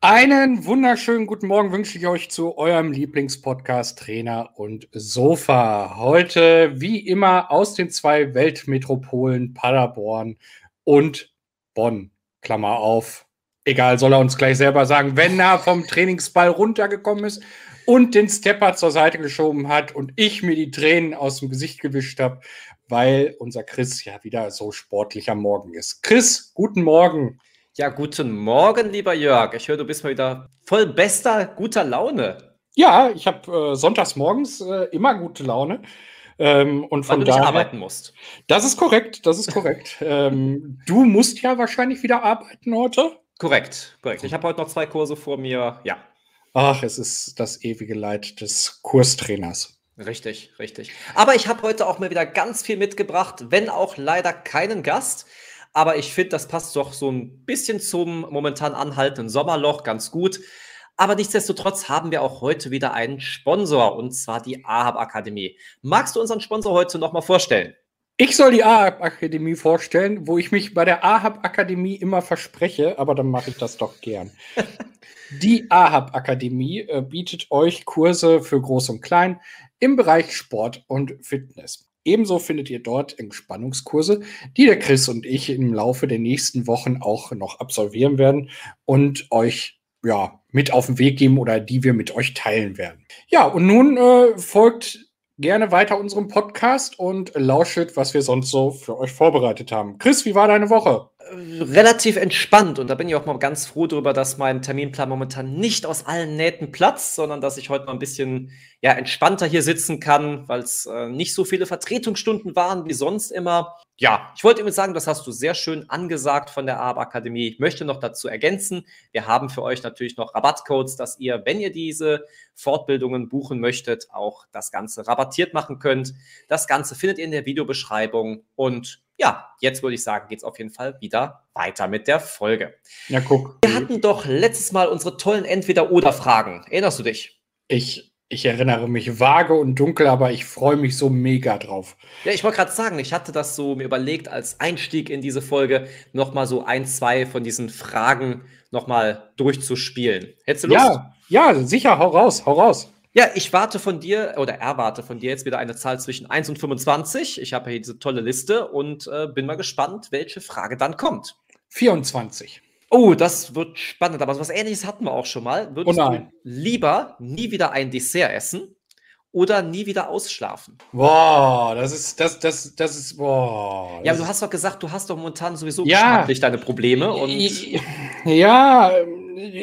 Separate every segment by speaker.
Speaker 1: Einen wunderschönen guten Morgen wünsche ich euch zu eurem Lieblingspodcast Trainer und Sofa. Heute wie immer aus den zwei Weltmetropolen Paderborn und Bonn. Klammer auf. Egal, soll er uns gleich selber sagen, wenn er vom Trainingsball runtergekommen ist und den Stepper zur Seite geschoben hat und ich mir die Tränen aus dem Gesicht gewischt habe, weil unser Chris ja wieder so sportlich am Morgen ist. Chris, guten Morgen.
Speaker 2: Ja, guten Morgen, lieber Jörg. Ich höre, du bist mal wieder voll bester, guter Laune.
Speaker 1: Ja, ich habe äh, sonntags morgens äh, immer gute Laune. Ähm, und von
Speaker 2: Weil du daher, nicht arbeiten musst.
Speaker 1: Das ist korrekt, das ist korrekt. ähm, du musst ja wahrscheinlich wieder arbeiten heute.
Speaker 2: Korrekt, korrekt. Ich habe heute noch zwei Kurse vor mir. Ja.
Speaker 1: Ach, es ist das ewige Leid des Kurstrainers.
Speaker 2: Richtig, richtig. Aber ich habe heute auch mal wieder ganz viel mitgebracht, wenn auch leider keinen Gast. Aber ich finde, das passt doch so ein bisschen zum momentan anhaltenden Sommerloch ganz gut. Aber nichtsdestotrotz haben wir auch heute wieder einen Sponsor und zwar die AHAB Akademie. Magst du unseren Sponsor heute nochmal vorstellen?
Speaker 1: Ich soll die AHAB Akademie vorstellen, wo ich mich bei der AHAB Akademie immer verspreche, aber dann mache ich das doch gern. die AHAB Akademie äh, bietet euch Kurse für Groß und Klein im Bereich Sport und Fitness. Ebenso findet ihr dort Entspannungskurse, die der Chris und ich im Laufe der nächsten Wochen auch noch absolvieren werden und euch ja mit auf den Weg geben oder die wir mit euch teilen werden. Ja, und nun äh, folgt gerne weiter unserem Podcast und lauschet, was wir sonst so für euch vorbereitet haben. Chris, wie war deine Woche?
Speaker 2: Relativ entspannt und da bin ich auch mal ganz froh darüber, dass mein Terminplan momentan nicht aus allen Nähten platzt, sondern dass ich heute mal ein bisschen ja, entspannter hier sitzen kann, weil es äh, nicht so viele Vertretungsstunden waren wie sonst immer. Ja, ich wollte immer sagen, das hast du sehr schön angesagt von der AAB Akademie. Ich möchte noch dazu ergänzen, wir haben für euch natürlich noch Rabattcodes, dass ihr, wenn ihr diese Fortbildungen buchen möchtet, auch das Ganze rabattiert machen könnt. Das Ganze findet ihr in der Videobeschreibung und ja, jetzt würde ich sagen, geht es auf jeden Fall wieder weiter mit der Folge.
Speaker 1: Ja, guck.
Speaker 2: Wir hatten doch letztes Mal unsere tollen Entweder-Oder-Fragen. Erinnerst du dich?
Speaker 1: Ich, ich erinnere mich vage und dunkel, aber ich freue mich so mega drauf.
Speaker 2: Ja, ich wollte gerade sagen, ich hatte das so mir überlegt, als Einstieg in diese Folge nochmal so ein, zwei von diesen Fragen nochmal durchzuspielen.
Speaker 1: Hättest du Lust? Ja, ja, sicher, hau raus, hau raus.
Speaker 2: Ja, ich warte von dir oder erwarte von dir jetzt wieder eine Zahl zwischen 1 und 25. Ich habe hier diese tolle Liste und äh, bin mal gespannt, welche Frage dann kommt.
Speaker 1: 24.
Speaker 2: Oh, das wird spannend, aber was ähnliches hatten wir auch schon mal. Würdest oh du lieber nie wieder ein Dessert essen oder nie wieder ausschlafen?
Speaker 1: Boah, das ist, das, das, das ist, boah.
Speaker 2: Ja, aber du hast doch gesagt, du hast doch momentan sowieso
Speaker 1: ja,
Speaker 2: deine Probleme und.
Speaker 1: Ja,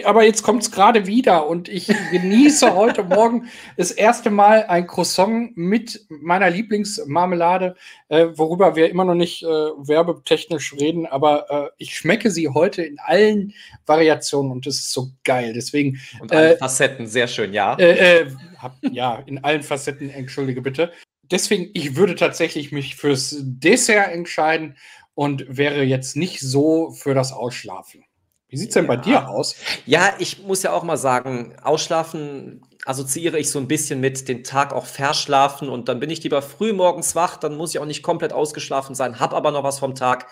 Speaker 1: aber jetzt kommt es gerade wieder und ich genieße heute Morgen das erste Mal ein Croissant mit meiner Lieblingsmarmelade, äh, worüber wir immer noch nicht äh, werbetechnisch reden, aber äh, ich schmecke sie heute in allen Variationen und das ist so geil. Deswegen.
Speaker 2: Und allen äh, Facetten, sehr schön, ja.
Speaker 1: Äh, äh, hab, ja, in allen Facetten, entschuldige bitte. Deswegen, ich würde tatsächlich mich fürs Dessert entscheiden und wäre jetzt nicht so für das Ausschlafen. Wie sieht es denn ja. bei dir aus?
Speaker 2: Ja, ich muss ja auch mal sagen, Ausschlafen assoziiere ich so ein bisschen mit den Tag auch verschlafen und dann bin ich lieber früh morgens wach, dann muss ich auch nicht komplett ausgeschlafen sein, habe aber noch was vom Tag.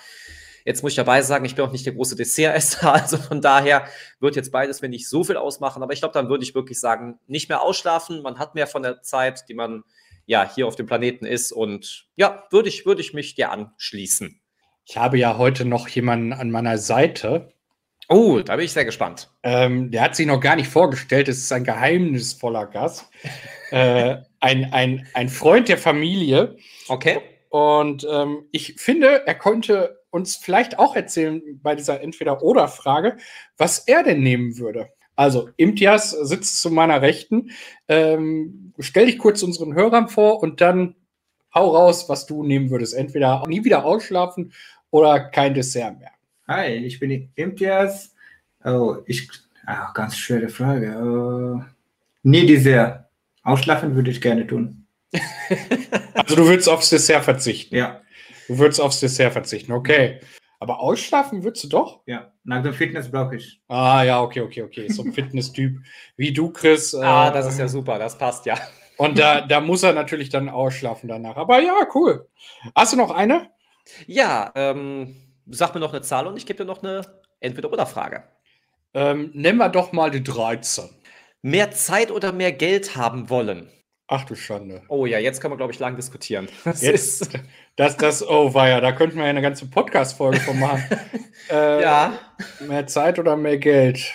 Speaker 2: Jetzt muss ich dabei sagen, ich bin auch nicht der große Dessertesser, also von daher wird jetzt beides, wenn ich so viel ausmachen, aber ich glaube, dann würde ich wirklich sagen, nicht mehr ausschlafen, man hat mehr von der Zeit, die man ja hier auf dem Planeten ist und ja, würde ich, würde ich mich dir anschließen.
Speaker 1: Ich habe ja heute noch jemanden an meiner Seite,
Speaker 2: Oh, da bin ich sehr gespannt.
Speaker 1: Ähm, der hat sich noch gar nicht vorgestellt. Es ist ein geheimnisvoller Gast. äh, ein, ein, ein Freund der Familie.
Speaker 2: Okay.
Speaker 1: Und ähm, ich finde, er konnte uns vielleicht auch erzählen bei dieser Entweder-Oder-Frage, was er denn nehmen würde. Also, Imtias sitzt zu meiner Rechten. Ähm, stell dich kurz unseren Hörern vor und dann hau raus, was du nehmen würdest. Entweder nie wieder ausschlafen oder kein Dessert mehr.
Speaker 3: Hi, ich bin Imtiaz. Oh, ich, ach, ganz schwere Frage. Oh, nie Dessert. Ausschlafen würde ich gerne tun.
Speaker 1: also du würdest aufs Dessert verzichten?
Speaker 3: Ja.
Speaker 1: Du würdest aufs Dessert verzichten, okay. Aber ausschlafen würdest du doch?
Speaker 3: Ja, nach dem Fitness brauche ich.
Speaker 1: Ah, ja, okay, okay, okay. So ein Fitness-Typ wie du, Chris.
Speaker 2: ah, äh, das ist ja super, das passt ja.
Speaker 1: Und da, da muss er natürlich dann ausschlafen danach. Aber ja, cool. Hast du noch eine?
Speaker 2: Ja, ähm, Sag mir noch eine Zahl und ich gebe dir noch eine Entweder-Oder-Frage.
Speaker 1: Ähm, nennen wir doch mal die 13.
Speaker 2: Mehr Zeit oder mehr Geld haben wollen?
Speaker 1: Ach du Schande.
Speaker 2: Oh ja, jetzt kann man, glaube ich, lang diskutieren.
Speaker 1: Das jetzt, ist das, das, oh weia, da könnten wir ja eine ganze Podcast-Folge von machen. äh, ja. Mehr Zeit oder mehr Geld?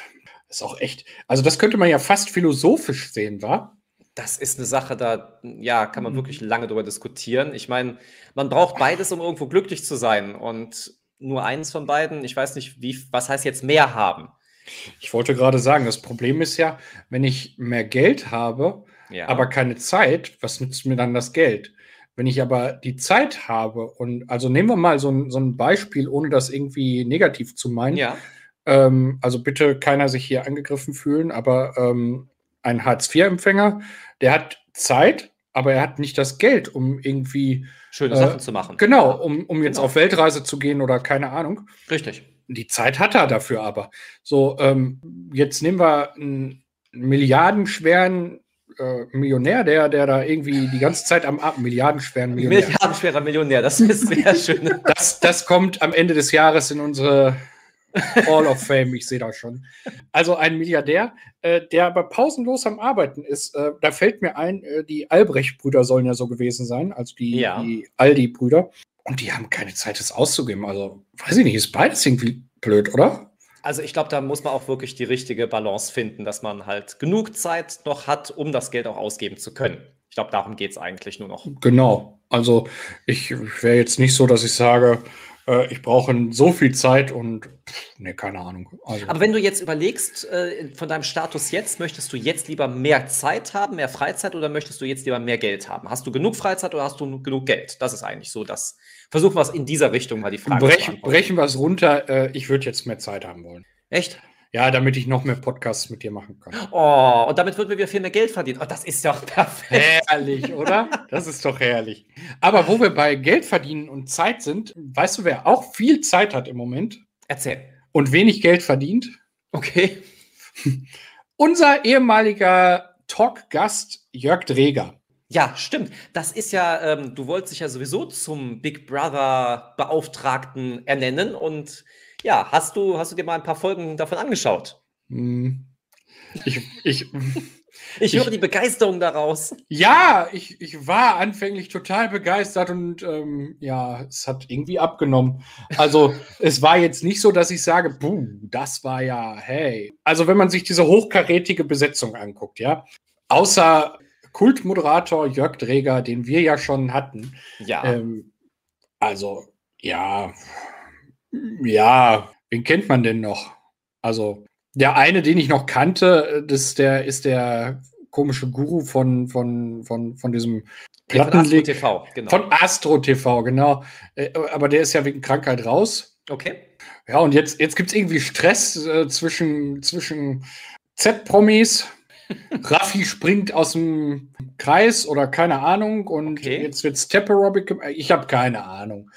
Speaker 1: ist auch echt, also das könnte man ja fast philosophisch sehen, wa?
Speaker 2: Das ist eine Sache, da ja, kann man mhm. wirklich lange drüber diskutieren. Ich meine, man braucht beides, um irgendwo glücklich zu sein. Und nur eins von beiden, ich weiß nicht, wie, was heißt jetzt mehr haben?
Speaker 1: Ich wollte gerade sagen, das Problem ist ja, wenn ich mehr Geld habe, ja. aber keine Zeit, was nützt mir dann das Geld? Wenn ich aber die Zeit habe und also nehmen wir mal so ein, so ein Beispiel, ohne das irgendwie negativ zu meinen. Ja. Ähm, also bitte keiner sich hier angegriffen fühlen, aber ähm, ein Hartz-IV-Empfänger, der hat Zeit, aber er hat nicht das Geld, um irgendwie
Speaker 2: schöne äh, Sachen zu machen.
Speaker 1: Genau, um, um jetzt genau. auf Weltreise zu gehen oder keine Ahnung.
Speaker 2: Richtig.
Speaker 1: Die Zeit hat er dafür aber. So, ähm, jetzt nehmen wir einen milliardenschweren äh, Millionär, der, der da irgendwie die ganze Zeit am Ab milliardenschweren
Speaker 2: Millionär. Milliardenschwerer Millionär, das ist sehr schön.
Speaker 1: Das, das kommt am Ende des Jahres in unsere Hall of Fame, ich sehe das schon. Also ein Milliardär, äh, der aber pausenlos am Arbeiten ist. Äh, da fällt mir ein, äh, die Albrecht-Brüder sollen ja so gewesen sein, also die, ja. die Aldi-Brüder. Und die haben keine Zeit, das auszugeben. Also, weiß ich nicht, ist beides irgendwie blöd, oder?
Speaker 2: Also ich glaube, da muss man auch wirklich die richtige Balance finden, dass man halt genug Zeit noch hat, um das Geld auch ausgeben zu können. Ich glaube, darum geht es eigentlich nur noch.
Speaker 1: Genau. Also ich wäre jetzt nicht so, dass ich sage, äh, ich brauche so viel Zeit und ne, keine Ahnung.
Speaker 2: Also. Aber wenn du jetzt überlegst, äh, von deinem Status jetzt, möchtest du jetzt lieber mehr Zeit haben, mehr Freizeit oder möchtest du jetzt lieber mehr Geld haben? Hast du genug Freizeit oder hast du genug Geld? Das ist eigentlich so das. Versuchen wir es in dieser Richtung mal die Frage
Speaker 1: Brech, Brechen wir es runter. Äh, ich würde jetzt mehr Zeit haben wollen.
Speaker 2: Echt?
Speaker 1: Ja, damit ich noch mehr Podcasts mit dir machen kann.
Speaker 2: Oh, und damit würden wir wieder viel mehr Geld verdienen. Oh, das ist doch perfekt.
Speaker 1: Herrlich, oder? Das ist doch herrlich. Aber wo wir bei Geld verdienen und Zeit sind, weißt du, wer auch viel Zeit hat im Moment?
Speaker 2: Erzähl.
Speaker 1: Und wenig Geld verdient?
Speaker 2: Okay.
Speaker 1: Unser ehemaliger Talk-Gast Jörg Dreger.
Speaker 2: Ja, stimmt. Das ist ja, ähm, du wolltest dich ja sowieso zum Big Brother Beauftragten ernennen und ja, hast du, hast du dir mal ein paar Folgen davon angeschaut?
Speaker 1: Hm. Ich, ich,
Speaker 2: ich höre ich, die Begeisterung daraus.
Speaker 1: Ja, ich, ich war anfänglich total begeistert und ähm, ja, es hat irgendwie abgenommen. Also es war jetzt nicht so, dass ich sage, buh, das war ja, hey. Also wenn man sich diese hochkarätige Besetzung anguckt, ja, außer Kultmoderator Jörg Dreger, den wir ja schon hatten.
Speaker 2: Ja.
Speaker 1: Ähm, also, ja, ja, wen kennt man denn noch? Also, der eine, den ich noch kannte, das der, ist der komische Guru von, von, von, von diesem
Speaker 2: Plattenleg. Von Astro TV,
Speaker 1: genau. Von Astro TV, genau. Äh, aber der ist ja wegen Krankheit raus.
Speaker 2: Okay.
Speaker 1: Ja, und jetzt, jetzt gibt es irgendwie Stress äh, zwischen, zwischen Z-Promis Raffi springt aus dem Kreis oder keine Ahnung und okay. jetzt wird Step Aerobic. Ich habe keine Ahnung.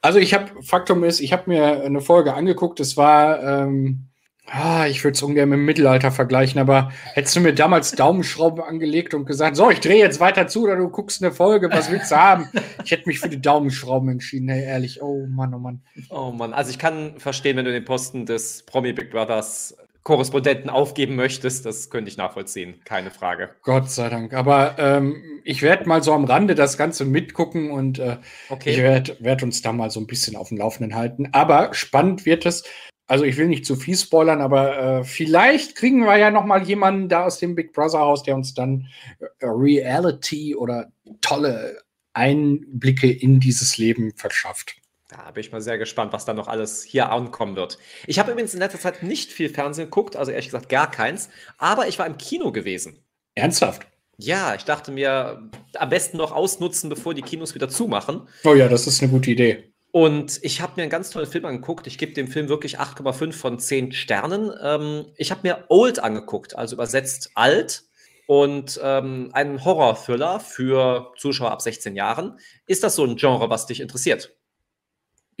Speaker 1: Also ich habe, Faktum ist, ich habe mir eine Folge angeguckt, es war, ähm, ah, ich würde es ungern mit dem Mittelalter vergleichen, aber hättest du mir damals Daumenschrauben angelegt und gesagt, so, ich drehe jetzt weiter zu oder du guckst eine Folge, was willst du haben? Ich hätte mich für die Daumenschrauben entschieden, hey, ehrlich, oh Mann, oh Mann.
Speaker 2: Oh Mann, also ich kann verstehen, wenn du den Posten des Promi Big Brothers Korrespondenten aufgeben möchtest, das könnte ich nachvollziehen, keine Frage.
Speaker 1: Gott sei Dank. Aber ähm, ich werde mal so am Rande das Ganze mitgucken und äh, okay. ich werde werd uns da mal so ein bisschen auf dem Laufenden halten. Aber spannend wird es. Also ich will nicht zu viel spoilern, aber äh, vielleicht kriegen wir ja noch mal jemanden da aus dem Big Brother Haus, der uns dann äh, Reality oder tolle Einblicke in dieses Leben verschafft.
Speaker 2: Da bin ich mal sehr gespannt, was da noch alles hier ankommen wird. Ich habe übrigens in letzter Zeit nicht viel Fernsehen geguckt, also ehrlich gesagt gar keins, aber ich war im Kino gewesen.
Speaker 1: Ernsthaft?
Speaker 2: Ja, ich dachte mir, am besten noch ausnutzen, bevor die Kinos wieder zumachen.
Speaker 1: Oh ja, das ist eine gute Idee.
Speaker 2: Und ich habe mir einen ganz tollen Film angeguckt. Ich gebe dem Film wirklich 8,5 von 10 Sternen. Ähm, ich habe mir Old angeguckt, also übersetzt alt. Und ähm, einen Horror-Thriller für Zuschauer ab 16 Jahren. Ist das so ein Genre, was dich interessiert?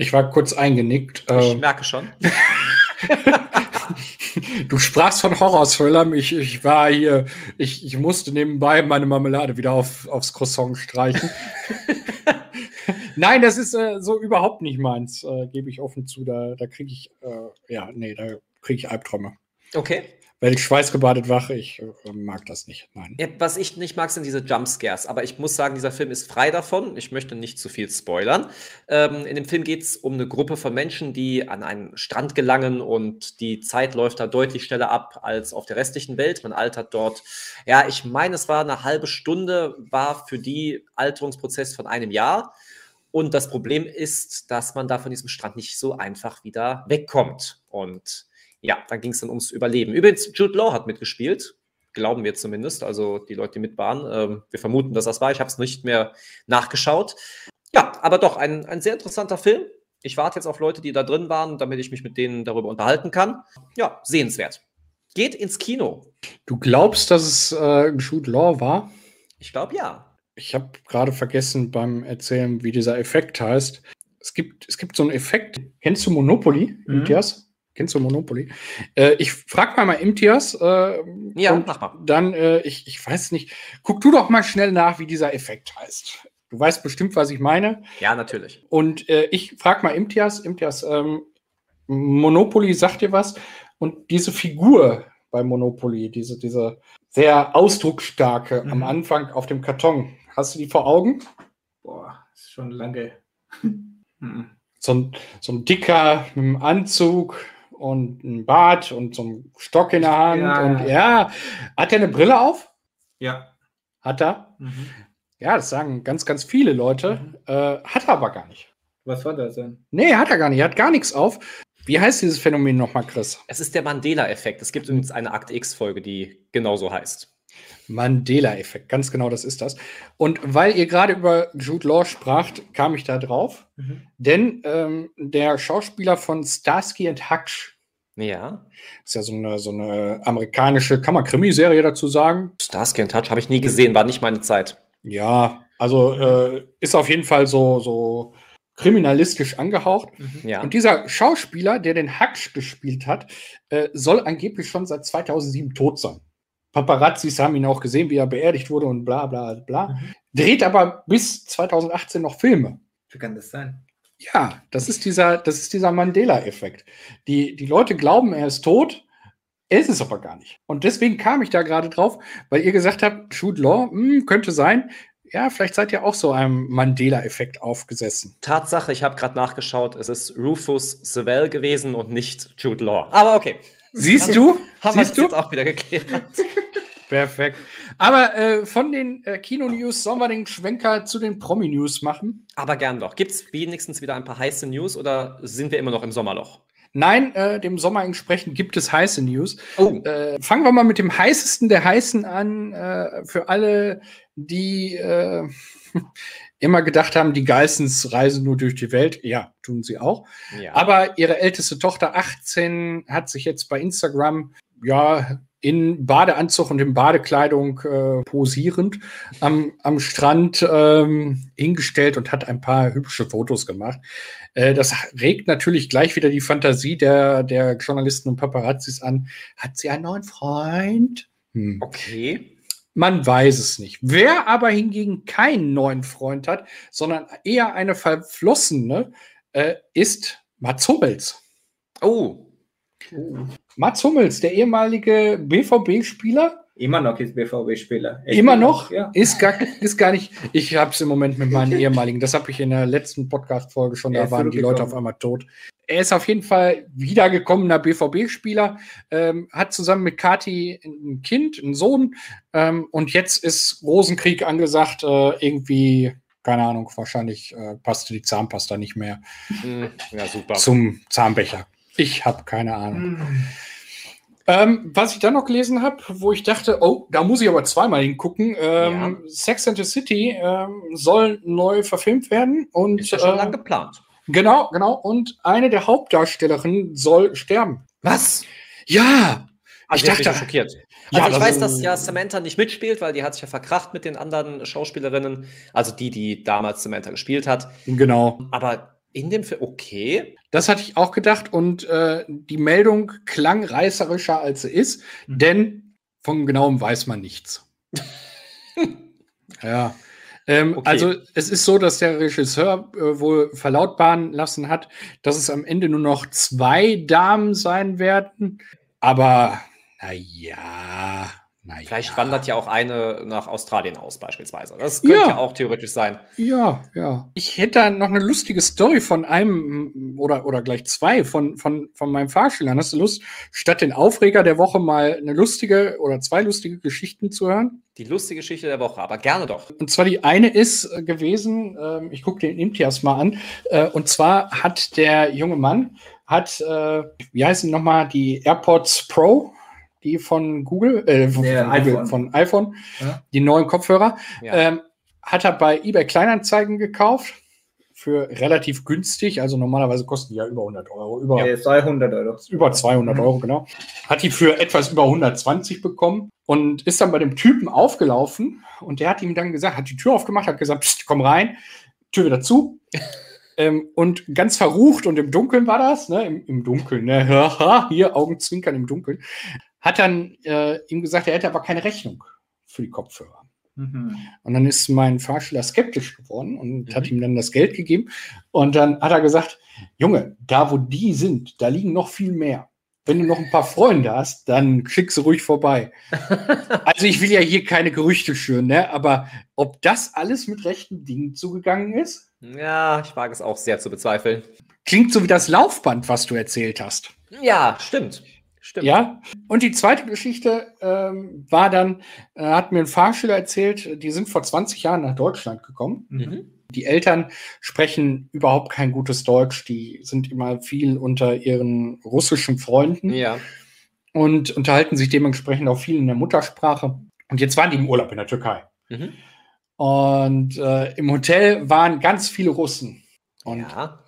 Speaker 1: Ich war kurz eingenickt.
Speaker 2: Ich äh, merke schon.
Speaker 1: du sprachst von Horror-Thrillern. Ich, ich war hier, ich, ich musste nebenbei meine Marmelade wieder auf, aufs Croissant streichen. Nein, das ist äh, so überhaupt nicht meins, äh, gebe ich offen zu. Da, da kriege ich, äh, ja, nee, da kriege ich Albträume.
Speaker 2: Okay.
Speaker 1: Weil ich schweißgebadet wache, ich äh, mag das nicht. Nein.
Speaker 2: Ja, was ich nicht mag, sind diese Jumpscares. Aber ich muss sagen, dieser Film ist frei davon. Ich möchte nicht zu viel spoilern. Ähm, in dem Film geht es um eine Gruppe von Menschen, die an einen Strand gelangen und die Zeit läuft da deutlich schneller ab als auf der restlichen Welt. Man altert dort, ja, ich meine, es war eine halbe Stunde, war für die Alterungsprozess von einem Jahr. Und das Problem ist, dass man da von diesem Strand nicht so einfach wieder wegkommt. Und ja, dann ging es dann ums Überleben. Übrigens, Jude Law hat mitgespielt, glauben wir zumindest, also die Leute, die mit waren. Ähm, wir vermuten, dass das war. Ich habe es nicht mehr nachgeschaut. Ja, aber doch, ein, ein sehr interessanter Film. Ich warte jetzt auf Leute, die da drin waren, damit ich mich mit denen darüber unterhalten kann. Ja, sehenswert. Geht ins Kino.
Speaker 1: Du glaubst, dass es äh, Jude Law war?
Speaker 2: Ich glaube ja.
Speaker 1: Ich habe gerade vergessen beim Erzählen, wie dieser Effekt heißt. Es gibt, es gibt so einen Effekt. Kennst du Monopoly,
Speaker 3: Mhm.
Speaker 1: Matthias? Kennst du Monopoly? Äh, ich frage mal mal Imtias. Äh,
Speaker 2: Ja,
Speaker 1: und
Speaker 2: mach mal.
Speaker 1: Dann, äh, ich, ich weiß nicht. Guck du doch mal schnell nach, wie dieser Effekt heißt. Du weißt bestimmt, was ich meine.
Speaker 2: Ja, natürlich.
Speaker 1: Und äh, ich frage mal Imtias. Imtias, ähm, Monopoly sagt dir was? Und diese Figur bei Monopoly, diese, diese sehr ausdrucksstarke am
Speaker 3: Mhm.
Speaker 1: Anfang auf dem Karton, hast du die vor Augen?
Speaker 3: Boah, ist schon lange. Mhm.
Speaker 1: so ein, so ein dicker mit einem Anzug und ein Bart und so ein Stock in der Hand.
Speaker 3: Ja,
Speaker 1: und
Speaker 3: ja.
Speaker 1: hat er eine Brille auf?
Speaker 3: ja.
Speaker 1: Hat er?
Speaker 3: Mhm.
Speaker 1: Ja, das sagen ganz, ganz viele Leute. Äh, hat er aber gar nicht.
Speaker 3: Was war das denn?
Speaker 1: Nee, hat er gar nicht. Er hat gar nichts auf. Wie heißt dieses Phänomen nochmal, Chris?
Speaker 2: Es ist der Mandela-Effekt. Es gibt übrigens eine Akte X-Folge, die genauso heißt.
Speaker 1: Mandela-Effekt, ganz genau das ist das. Und weil ihr gerade über Jude Law spracht, kam ich da drauf.
Speaker 3: Mhm.
Speaker 1: Denn ähm, der Schauspieler von Starsky and Hutch,
Speaker 2: Ja.
Speaker 1: ist ja so eine, so eine amerikanische, kann man Krimiserie dazu sagen?
Speaker 2: Starsky and Touch habe ich nie gesehen, war nicht meine Zeit.
Speaker 1: Ja, also äh, ist auf jeden Fall so, so kriminalistisch angehaucht.
Speaker 3: Mhm.
Speaker 2: Ja.
Speaker 1: Und dieser Schauspieler, der den Hutch gespielt hat, äh, soll angeblich schon seit 2007 tot sein. Paparazzis haben ihn auch gesehen, wie er beerdigt wurde und bla bla bla.
Speaker 3: Mhm.
Speaker 1: Dreht aber bis 2018 noch Filme.
Speaker 3: Wie kann das sein?
Speaker 1: Ja, das ist dieser, das ist dieser Mandela-Effekt. Die, die Leute glauben, er ist tot, er ist es aber gar nicht. Und deswegen kam ich da gerade drauf, weil ihr gesagt habt, Jude Law, hm, könnte sein. Ja, vielleicht seid ihr auch so einem Mandela-Effekt aufgesessen.
Speaker 2: Tatsache, ich habe gerade nachgeschaut, es ist Rufus Sewell gewesen und nicht Jude Law. Aber okay.
Speaker 1: Siehst du?
Speaker 2: Haben wir jetzt auch wieder geklärt.
Speaker 1: Perfekt. Aber äh, von den äh, Kino-News sollen wir den Schwenker zu den Promi-News machen?
Speaker 2: Aber gern doch. Gibt es wenigstens wieder ein paar heiße News oder sind wir immer noch im Sommerloch?
Speaker 1: Nein, äh, dem Sommer entsprechend gibt es heiße News.
Speaker 2: Oh,
Speaker 1: Äh, fangen wir mal mit dem heißesten der heißen an. Äh, für alle, die äh, immer gedacht haben, die Geissens reisen nur durch die Welt. Ja, tun sie auch.
Speaker 2: ja.
Speaker 1: Aber ihre älteste Tochter, 18, hat sich jetzt bei Instagram ja in Badeanzug und in Badekleidung äh, posierend am, am Strand ähm, hingestellt und hat ein paar hübsche Fotos gemacht. Äh, das regt natürlich gleich wieder die Fantasie der, der Journalisten und Paparazzis an. Hat sie einen neuen Freund? Hm.
Speaker 2: okay.
Speaker 1: Man weiß es nicht. Wer aber hingegen keinen neuen Freund hat, sondern eher eine verflossene, äh, ist Mats Hummels.
Speaker 2: Oh,
Speaker 1: Mats Hummels, der ehemalige BVB-Spieler,
Speaker 3: Immer noch ist BVB-Spieler.
Speaker 1: immer noch,
Speaker 3: Ja.
Speaker 1: ist, gar, ist gar nicht. Ich habe es im Moment mit meinen ehemaligen. Das habe ich in der letzten Podcast-Folge schon. Da waren die Leute
Speaker 3: zurückgekommen.
Speaker 1: auf einmal tot. Er ist auf jeden Fall wiedergekommener BVB-Spieler, ähm, hat zusammen mit Kati ein Kind, einen Sohn. Ähm, und jetzt ist Rosenkrieg angesagt. Äh, irgendwie, keine Ahnung, wahrscheinlich äh, passte die Zahnpasta nicht mehr
Speaker 2: hm, ja, super.
Speaker 1: zum Zahnbecher. Ich habe keine Ahnung.
Speaker 3: Mhm.
Speaker 1: Ähm, was ich dann noch gelesen habe, wo ich dachte, oh, da muss ich aber zweimal hingucken. Ähm,
Speaker 2: Ja.
Speaker 1: Sex and the City ähm, soll neu verfilmt werden und
Speaker 2: Ist ja schon
Speaker 1: äh,
Speaker 2: lange geplant.
Speaker 1: Genau, genau. Und eine der Hauptdarstellerinnen soll sterben.
Speaker 2: Was?
Speaker 1: Ja,
Speaker 2: Also
Speaker 1: ich
Speaker 2: ich dachte, schockiert.
Speaker 1: Ja,
Speaker 2: Also ich
Speaker 1: das-
Speaker 2: weiß, dass ja Samantha nicht mitspielt, weil die hat sich ja verkracht mit den anderen Schauspielerinnen, also die, die damals Samantha gespielt hat.
Speaker 1: genau.
Speaker 2: Aber in dem Film, okay.
Speaker 1: Das hatte ich auch gedacht und äh, die Meldung klang reißerischer als sie ist,
Speaker 3: Mhm.
Speaker 1: denn von genauem weiß man nichts. ja. Ähm,
Speaker 2: Okay.
Speaker 1: Also es ist so, dass der Regisseur äh, wohl verlautbaren lassen hat, dass es am Ende nur noch zwei Damen sein werden. aber naja, naja.
Speaker 2: Vielleicht wandert ja auch eine nach Australien aus, beispielsweise. Das könnte ja,
Speaker 1: Ja.
Speaker 2: auch theoretisch sein.
Speaker 1: Ja, ja. Ich hätte da noch eine lustige Story von einem oder, oder gleich zwei von, von, von meinem Fahrschülern. Hast du Lust, statt den Aufreger der Woche mal eine lustige oder zwei lustige Geschichten zu hören?
Speaker 2: Die lustige Geschichte der Woche, aber gerne doch.
Speaker 1: Und zwar die eine ist äh, gewesen, ähm, ich gucke den Imtias mal an, äh, und zwar hat der junge Mann, hat, äh, wie heißen nochmal, die AirPods Pro, die von Google, äh, von,
Speaker 3: Der
Speaker 1: von, Google
Speaker 3: iPhone.
Speaker 1: von iPhone,
Speaker 3: Ja.
Speaker 1: die neuen Kopfhörer,
Speaker 2: Ja.
Speaker 1: ähm, hat er bei eBay Kleinanzeigen gekauft für relativ günstig, also normalerweise kosten die ja über 100 Euro, über,
Speaker 3: Äh, 200 Euro.
Speaker 1: über 200
Speaker 3: Mhm.
Speaker 1: Euro, genau. Hat die für etwas über 120 bekommen und ist dann bei dem Typen aufgelaufen und der hat ihm dann gesagt, hat die Tür aufgemacht, hat gesagt, Psst, komm rein, Tür wieder zu. ähm, und ganz verrucht und im Dunkeln war das, ne? Im, im Dunkeln, ne? Haha, Hier Augenzwinkern im Dunkeln. Hat dann äh, ihm gesagt, er hätte aber keine Rechnung für die Kopfhörer.
Speaker 3: Mhm.
Speaker 1: Und dann ist mein Fahrschüler skeptisch geworden und
Speaker 2: Mhm.
Speaker 1: hat ihm dann das Geld gegeben. Und dann hat er gesagt, Junge, da wo die sind, da liegen noch viel mehr. Wenn du noch ein paar Freunde hast, dann schick sie ruhig vorbei. also ich will ja hier keine Gerüchte schüren, ne? aber ob das alles mit rechten Dingen zugegangen ist,
Speaker 2: Ja, ich wage es auch sehr zu bezweifeln.
Speaker 1: klingt so wie das Laufband, was du erzählt hast.
Speaker 2: Ja, stimmt. Stimmt.
Speaker 1: Ja, und die zweite Geschichte ähm, war dann, äh, hat mir ein Fahrschüler erzählt, die sind vor 20 Jahren nach Deutschland gekommen.
Speaker 2: Mhm.
Speaker 1: Die Eltern sprechen überhaupt kein gutes Deutsch. Die sind immer viel unter ihren russischen Freunden
Speaker 2: Ja.
Speaker 1: und unterhalten sich dementsprechend auch viel in der Muttersprache. Und jetzt waren die im Urlaub in der Türkei.
Speaker 2: Mhm.
Speaker 1: Und äh, im Hotel waren ganz viele Russen. Und
Speaker 2: ja.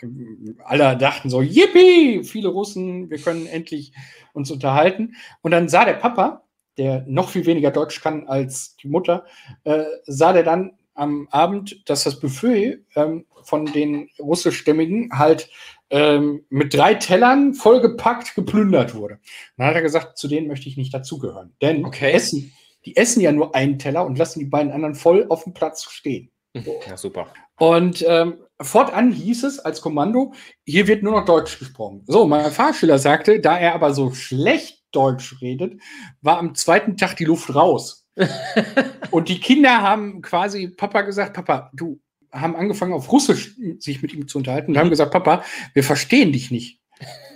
Speaker 1: alle dachten so, yippie, viele Russen, wir können endlich uns unterhalten. Und dann sah der Papa, der noch viel weniger Deutsch kann als die Mutter, äh, sah der dann am Abend, dass das Buffet ähm, von den russischstämmigen halt ähm, mit drei Tellern vollgepackt geplündert wurde. Und dann hat er gesagt, zu denen möchte ich nicht dazugehören. Denn
Speaker 2: Okay.
Speaker 1: die, essen, die essen ja nur einen Teller und lassen die beiden anderen voll auf dem Platz stehen.
Speaker 2: Ja, super.
Speaker 1: Und ähm, fortan hieß es als Kommando, hier wird nur noch Deutsch gesprochen. So, mein Fahrschüler sagte, da er aber so schlecht Deutsch redet, war am zweiten Tag die Luft raus. Und die Kinder haben quasi Papa gesagt, Papa, du haben angefangen auf Russisch sich mit ihm zu unterhalten und haben gesagt, Papa, wir verstehen dich nicht.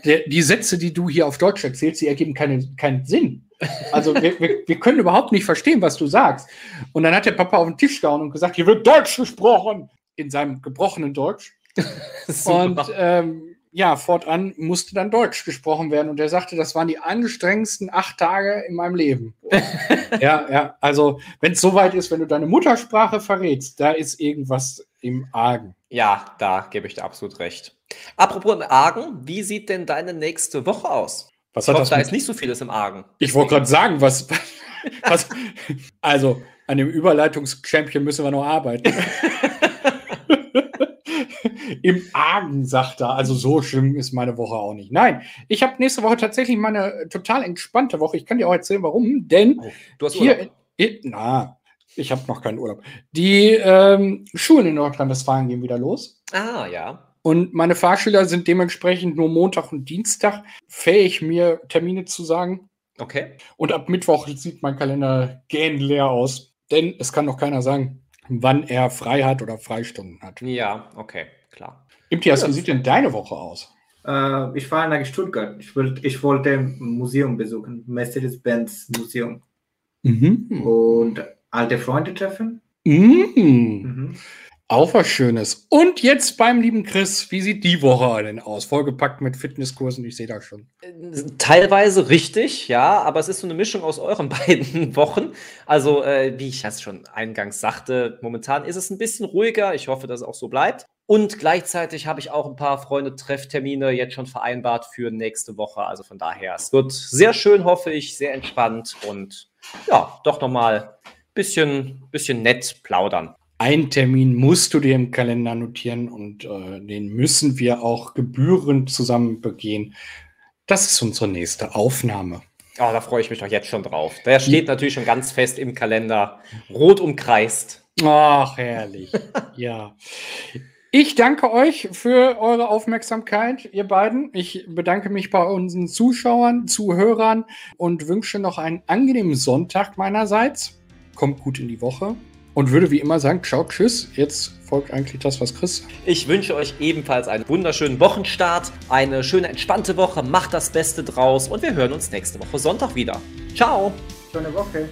Speaker 1: Der, die Sätze, die du hier auf Deutsch erzählst, die ergeben keine, keinen Sinn. Also wir, wir, wir können überhaupt nicht verstehen, was du sagst. Und dann hat der Papa auf den Tisch gehauen und gesagt, hier wird Deutsch gesprochen. In seinem gebrochenen Deutsch. Und ähm, ja, fortan musste dann Deutsch gesprochen werden. Und er sagte, das waren die anstrengendsten acht Tage in meinem Leben. ja, ja, also wenn es soweit ist, wenn du deine Muttersprache verrätst, da ist irgendwas im Argen.
Speaker 2: ja, da gebe ich dir absolut recht. Apropos im Argen, wie sieht denn deine nächste Woche aus?
Speaker 1: Was
Speaker 2: Ich
Speaker 1: hat
Speaker 2: hoffe,
Speaker 1: das
Speaker 2: da
Speaker 1: mit,
Speaker 2: ist nicht so vieles im Argen.
Speaker 1: Ich wollte gerade sagen, was, was. Also, an dem Überleitungschampion müssen wir noch arbeiten. Im Argen, sagt er. Also, so schlimm ist meine Woche auch nicht. Nein, ich habe nächste Woche tatsächlich meine total entspannte Woche. Ich kann dir auch erzählen, warum. Denn
Speaker 2: Du hast
Speaker 1: hier. In- Na, ich habe noch keinen Urlaub. Die ähm, Schulen in Nordrhein-Westfalen gehen wieder los.
Speaker 2: Ah, ja.
Speaker 1: Und meine Fahrschüler sind dementsprechend nur Montag und Dienstag fähig, mir Termine zu sagen.
Speaker 2: Okay.
Speaker 1: Und ab Mittwoch sieht mein Kalender gähnend leer aus. Denn es kann noch keiner sagen, wann er frei hat oder Freistunden hat.
Speaker 2: Ja, okay, klar.
Speaker 1: Imtias, wie sieht denn deine Woche aus?
Speaker 3: Äh, ich fahre nach Stuttgart. Ich, wollt, ich wollte ein Museum besuchen, Mercedes-Benz Museum.
Speaker 1: Mhm.
Speaker 3: Und alte Freunde treffen.
Speaker 1: Mhm.
Speaker 3: Mhm.
Speaker 1: Auch was Schönes. Und jetzt beim lieben Chris, wie sieht die Woche denn aus? Vollgepackt mit Fitnesskursen, ich sehe das schon.
Speaker 2: Teilweise richtig, ja, aber es ist so eine Mischung aus euren beiden Wochen. Also, äh, wie ich das schon eingangs sagte, momentan ist es ein bisschen ruhiger. Ich hoffe, dass es auch so bleibt. Und gleichzeitig habe ich auch ein paar Freunde-Trefftermine jetzt schon vereinbart für nächste Woche. Also von daher, es wird sehr schön, hoffe ich, sehr entspannt und ja, doch nochmal ein bisschen, bisschen nett plaudern.
Speaker 1: Einen Termin musst du dir im Kalender notieren und äh, den müssen wir auch gebührend zusammen begehen. Das ist unsere nächste Aufnahme.
Speaker 2: Oh, da freue ich mich doch jetzt schon drauf. Der steht natürlich schon ganz fest im Kalender, rot umkreist.
Speaker 1: Ach, herrlich. ja. Ich danke euch für eure Aufmerksamkeit, ihr beiden. Ich bedanke mich bei unseren Zuschauern, Zuhörern und wünsche noch einen angenehmen Sonntag meinerseits. Kommt gut in die Woche und würde wie immer sagen, ciao, tschüss. Jetzt folgt eigentlich das, was Chris sagt.
Speaker 2: Ich wünsche euch ebenfalls einen wunderschönen Wochenstart, eine schöne, entspannte Woche. Macht das Beste draus und wir hören uns nächste Woche Sonntag wieder. Ciao.
Speaker 3: Schöne Woche.